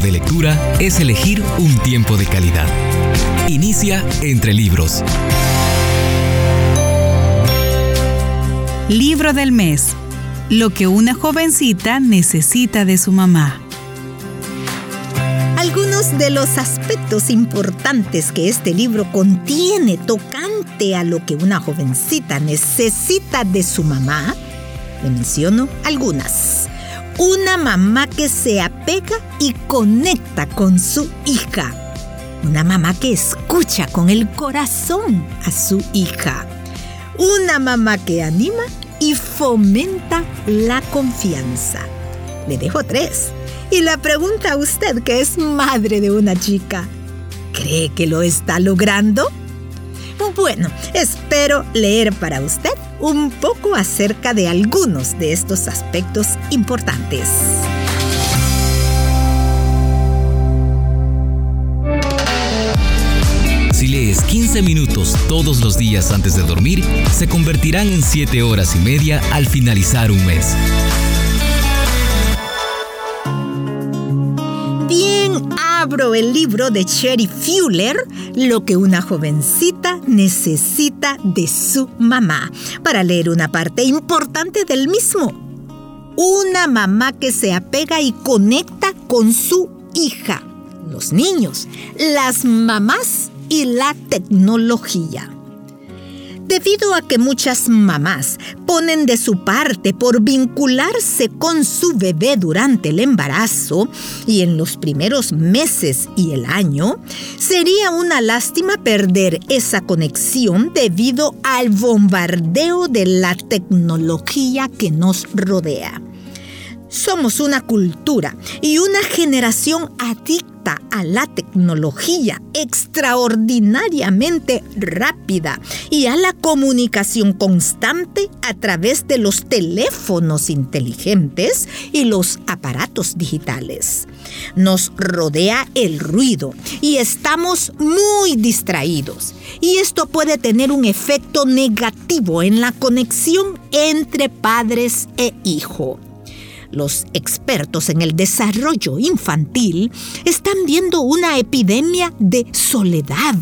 de lectura es elegir un tiempo de calidad. Inicia entre libros. Libro del mes. Lo que una jovencita necesita de su mamá. Algunos de los aspectos importantes que este libro contiene tocante a lo que una jovencita necesita de su mamá, le menciono algunas. Una mamá que se apega y conecta con su hija. Una mamá que escucha con el corazón a su hija. Una mamá que anima y fomenta la confianza. Le dejo tres. Y la pregunta a usted que es madre de una chica, ¿cree que lo está logrando? Bueno, espero leer para usted un poco acerca de algunos de estos aspectos importantes. Si lees 15 minutos todos los días antes de dormir, se convertirán en 7 horas y media al finalizar un mes. El libro de Cherry Fuller, Lo que una jovencita necesita de su mamá, para leer una parte importante del mismo. Una mamá que se apega y conecta con su hija. Los niños, las mamás y la tecnología. Debido a que muchas mamás ponen de su parte por vincularse con su bebé durante el embarazo y en los primeros meses y el año, sería una lástima perder esa conexión debido al bombardeo de la tecnología que nos rodea. Somos una cultura y una generación adicta a la tecnología extraordinariamente rápida y a la comunicación constante a través de los teléfonos inteligentes y los aparatos digitales. Nos rodea el ruido y estamos muy distraídos y esto puede tener un efecto negativo en la conexión entre padres e hijo. Los expertos en el desarrollo infantil están viendo una epidemia de soledad,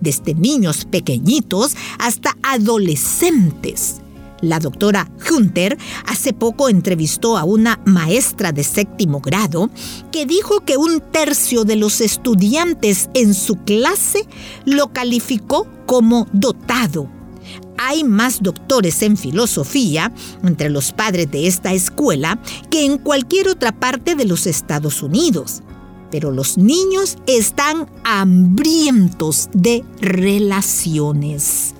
desde niños pequeñitos hasta adolescentes. La doctora Hunter hace poco entrevistó a una maestra de séptimo grado que dijo que un tercio de los estudiantes en su clase lo calificó como dotado hay más doctores en filosofía entre los padres de esta escuela que en cualquier otra parte de los Estados Unidos. Pero los niños están hambrientos de relaciones.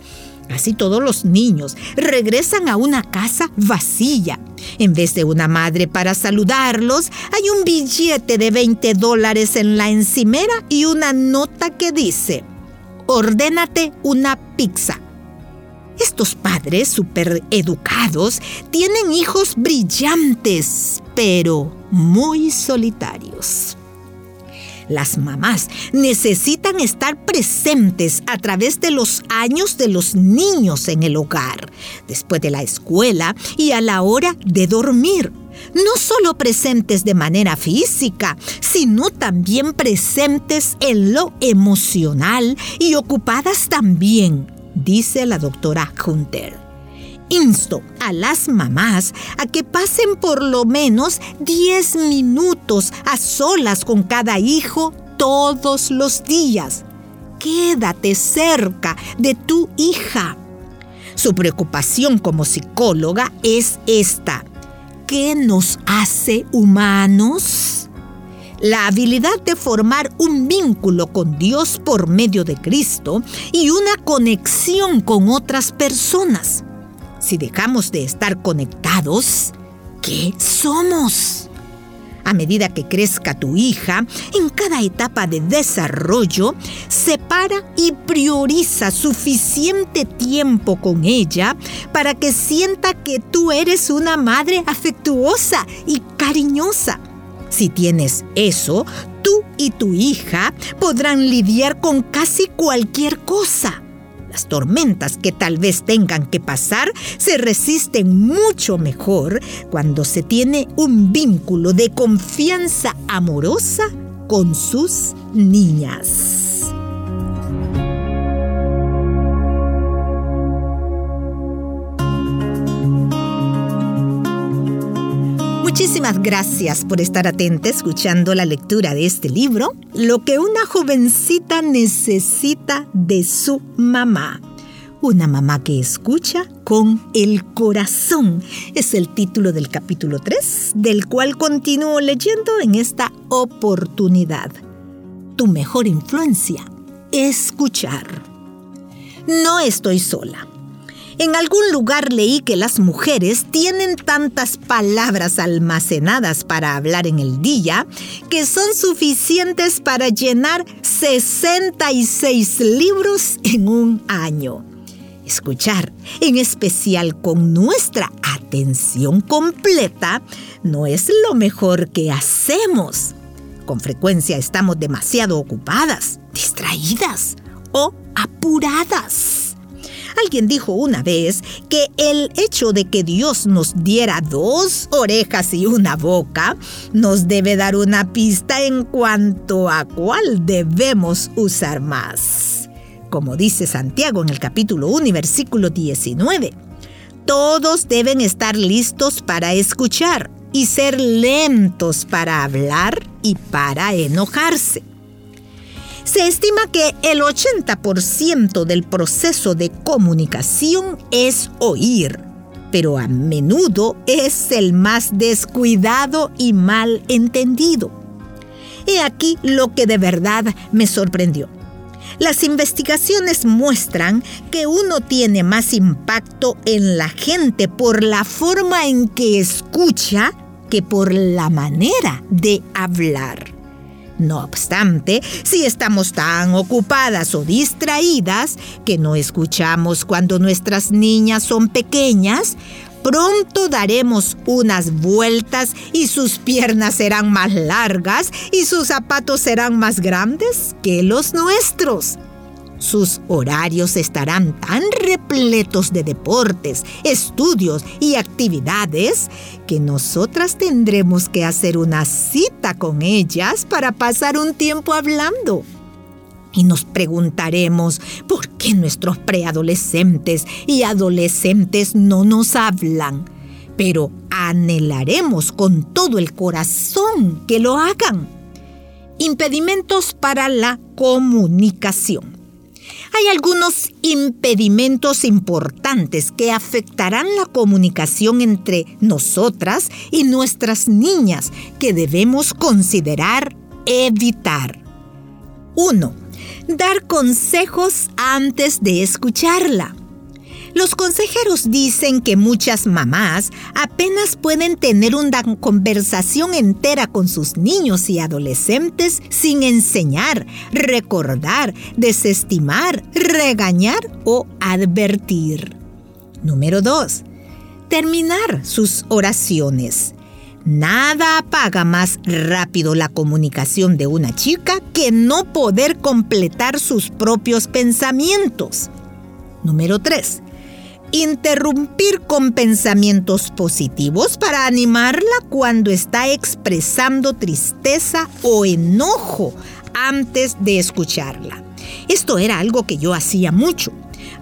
Así todos los niños regresan a una casa vacía. En vez de una madre para saludarlos, hay un billete de 20 dólares en la encimera y una nota que dice, ordénate una pizza. Estos padres supereducados tienen hijos brillantes, pero muy solitarios. Las mamás necesitan estar presentes a través de los años de los niños en el hogar, después de la escuela y a la hora de dormir. No solo presentes de manera física, sino también presentes en lo emocional y ocupadas también dice la doctora Hunter. Insto a las mamás a que pasen por lo menos 10 minutos a solas con cada hijo todos los días. Quédate cerca de tu hija. Su preocupación como psicóloga es esta. ¿Qué nos hace humanos? La habilidad de formar un vínculo con Dios por medio de Cristo y una conexión con otras personas. Si dejamos de estar conectados, ¿qué somos? A medida que crezca tu hija, en cada etapa de desarrollo, separa y prioriza suficiente tiempo con ella para que sienta que tú eres una madre afectuosa y cariñosa si tienes eso, tú y tu hija podrán lidiar con casi cualquier cosa. Las tormentas que tal vez tengan que pasar se resisten mucho mejor cuando se tiene un vínculo de confianza amorosa con sus niñas. Muchísimas gracias por estar atenta escuchando la lectura de este libro, Lo que una jovencita necesita de su mamá. Una mamá que escucha con el corazón. Es el título del capítulo 3, del cual continúo leyendo en esta oportunidad. Tu mejor influencia, escuchar. No estoy sola. En algún lugar leí que las mujeres tienen tantas palabras almacenadas para hablar en el día que son suficientes para llenar 66 libros en un año. Escuchar, en especial con nuestra atención completa, no es lo mejor que hacemos. Con frecuencia estamos demasiado ocupadas, distraídas o apuradas. Alguien dijo una vez que el hecho de que Dios nos diera dos orejas y una boca nos debe dar una pista en cuanto a cuál debemos usar más. Como dice Santiago en el capítulo 1 versículo 19, todos deben estar listos para escuchar y ser lentos para hablar y para enojarse. Se estima que el 80% del proceso de comunicación es oír, pero a menudo es el más descuidado y mal entendido. He aquí lo que de verdad me sorprendió. Las investigaciones muestran que uno tiene más impacto en la gente por la forma en que escucha que por la manera de hablar. No obstante, si estamos tan ocupadas o distraídas que no escuchamos cuando nuestras niñas son pequeñas, pronto daremos unas vueltas y sus piernas serán más largas y sus zapatos serán más grandes que los nuestros. Sus horarios estarán tan repletos de deportes, estudios y actividades que nosotras tendremos que hacer una cita con ellas para pasar un tiempo hablando. Y nos preguntaremos por qué nuestros preadolescentes y adolescentes no nos hablan. Pero anhelaremos con todo el corazón que lo hagan. Impedimentos para la comunicación. Hay algunos impedimentos importantes que afectarán la comunicación entre nosotras y nuestras niñas que debemos considerar evitar. 1. Dar consejos antes de escucharla. Los consejeros dicen que muchas mamás apenas pueden tener una conversación entera con sus niños y adolescentes sin enseñar, recordar, desestimar, regañar o advertir. Número 2. Terminar sus oraciones. Nada apaga más rápido la comunicación de una chica que no poder completar sus propios pensamientos. Número 3 interrumpir con pensamientos positivos para animarla cuando está expresando tristeza o enojo antes de escucharla. Esto era algo que yo hacía mucho.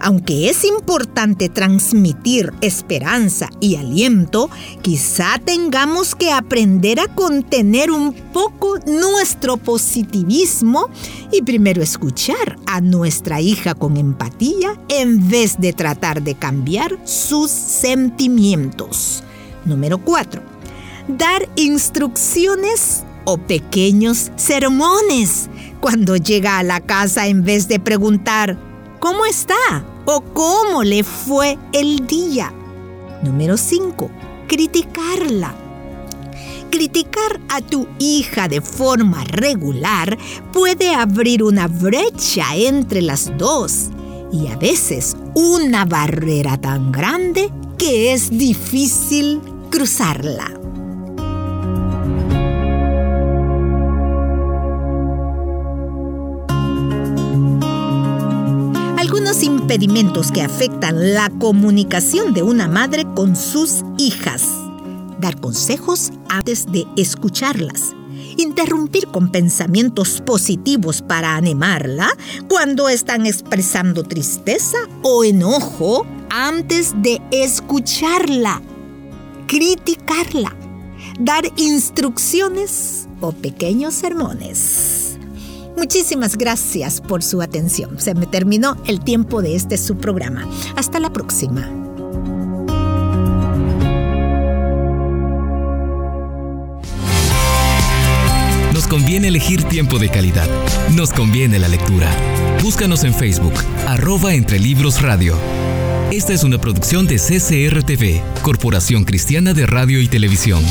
Aunque es importante transmitir esperanza y aliento, quizá tengamos que aprender a contener un poco nuestro positivismo y primero escuchar a nuestra hija con empatía en vez de tratar de cambiar sus sentimientos. Número 4. Dar instrucciones o pequeños sermones cuando llega a la casa en vez de preguntar, ¿cómo está? O cómo le fue el día. Número 5. Criticarla. Criticar a tu hija de forma regular puede abrir una brecha entre las dos y a veces una barrera tan grande que es difícil cruzarla. Impedimentos que afectan la comunicación de una madre con sus hijas. Dar consejos antes de escucharlas. interrumpir con pensamientos positivos para animarla cuando están expresando tristeza o enojo antes de escucharla, criticarla, dar instrucciones o pequeños sermones. Muchísimas gracias por su atención. Se me terminó el tiempo de este su programa. Hasta la próxima. Nos conviene elegir tiempo de calidad. Nos conviene la lectura. Búscanos en Facebook, arroba entre libros radio. Esta es una producción de CCRTV, Corporación Cristiana de Radio y Televisión.